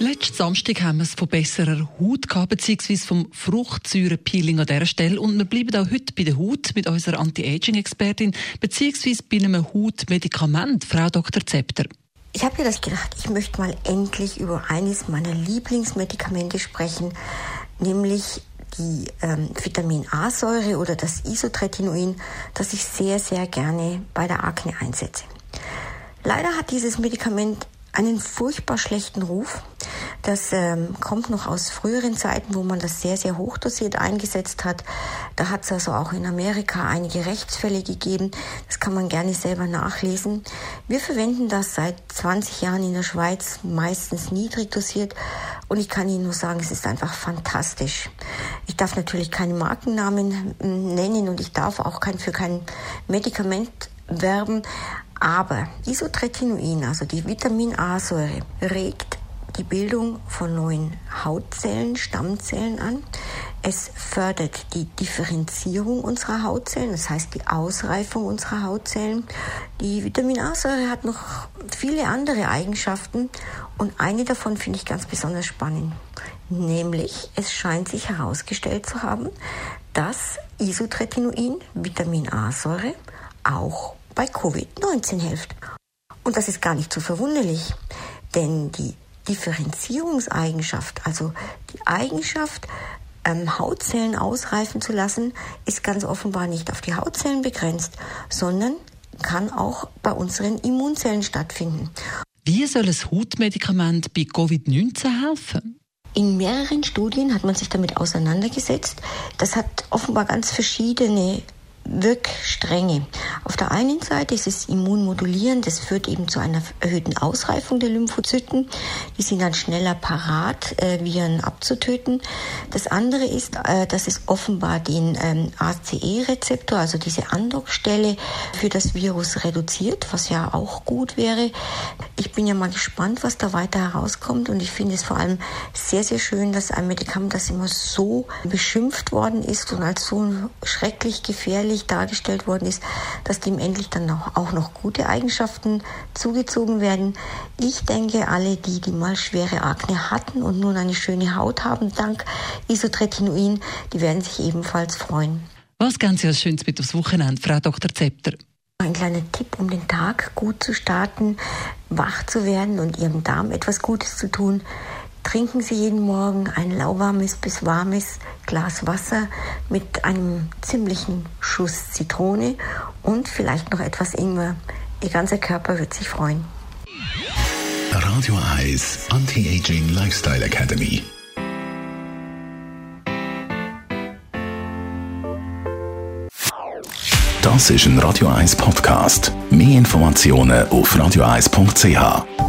Letzten Samstag haben wir es von besserer Haut gehabt, beziehungsweise vom Fruchtsäurepeeling an dieser Stelle. Und wir bleiben auch heute bei der Haut mit unserer Anti-Aging-Expertin, beziehungsweise bei einem Hautmedikament, Frau Dr. Zepter. Ich habe mir das gedacht, ich möchte mal endlich über eines meiner Lieblingsmedikamente sprechen, nämlich die ähm, Vitamin A-Säure oder das Isotretinoin, das ich sehr, sehr gerne bei der Akne einsetze. Leider hat dieses Medikament einen furchtbar schlechten Ruf. Das ähm, kommt noch aus früheren Zeiten, wo man das sehr, sehr hochdosiert eingesetzt hat. Da hat es also auch in Amerika einige Rechtsfälle gegeben. Das kann man gerne selber nachlesen. Wir verwenden das seit 20 Jahren in der Schweiz, meistens niedrig dosiert. Und ich kann Ihnen nur sagen, es ist einfach fantastisch. Ich darf natürlich keine Markennamen ähm, nennen und ich darf auch kein, für kein Medikament werben. Aber Isotretinoin, also die Vitamin A-Säure, regt die Bildung von neuen Hautzellen, Stammzellen an. Es fördert die Differenzierung unserer Hautzellen, das heißt die Ausreifung unserer Hautzellen. Die Vitamin A-Säure hat noch viele andere Eigenschaften und eine davon finde ich ganz besonders spannend. Nämlich, es scheint sich herausgestellt zu haben, dass Isotretinoin, Vitamin A-Säure, auch bei Covid-19 hilft. Und das ist gar nicht so verwunderlich, denn die Differenzierungseigenschaft, also die Eigenschaft, ähm, Hautzellen ausreifen zu lassen, ist ganz offenbar nicht auf die Hautzellen begrenzt, sondern kann auch bei unseren Immunzellen stattfinden. Wie soll es Hautmedikament bei Covid-19 helfen? In mehreren Studien hat man sich damit auseinandergesetzt. Das hat offenbar ganz verschiedene Wirkstränge. Auf der einen Seite ist es immunmodulierend, das führt eben zu einer erhöhten Ausreifung der Lymphozyten. Die sind dann schneller parat, äh, Viren abzutöten. Das andere ist, äh, dass es offenbar den ähm, ACE-Rezeptor, also diese Andockstelle für das Virus reduziert, was ja auch gut wäre. Ich bin ja mal gespannt, was da weiter herauskommt und ich finde es vor allem sehr, sehr schön, dass ein Medikament, das immer so beschimpft worden ist und als so schrecklich gefährlich dargestellt worden ist, dass dem endlich dann auch noch gute Eigenschaften zugezogen werden. Ich denke, alle die, die mal schwere Akne hatten und nun eine schöne Haut haben, dank Isotretinoin, die werden sich ebenfalls freuen. Was ganz Sie als Schönes mit aufs Wochenende, Frau Dr. Zepter? Ein kleiner Tipp, um den Tag gut zu starten, wach zu werden und Ihrem Darm etwas Gutes zu tun. Trinken Sie jeden Morgen ein lauwarmes bis warmes Glas Wasser mit einem ziemlichen Schuss Zitrone und vielleicht noch etwas Ingwer. Ihr ganzer Körper wird sich freuen. Radio Eyes Anti-Aging Lifestyle Academy. Das ist ein Radio 1 Podcast. Mehr Informationen auf radio1.ch.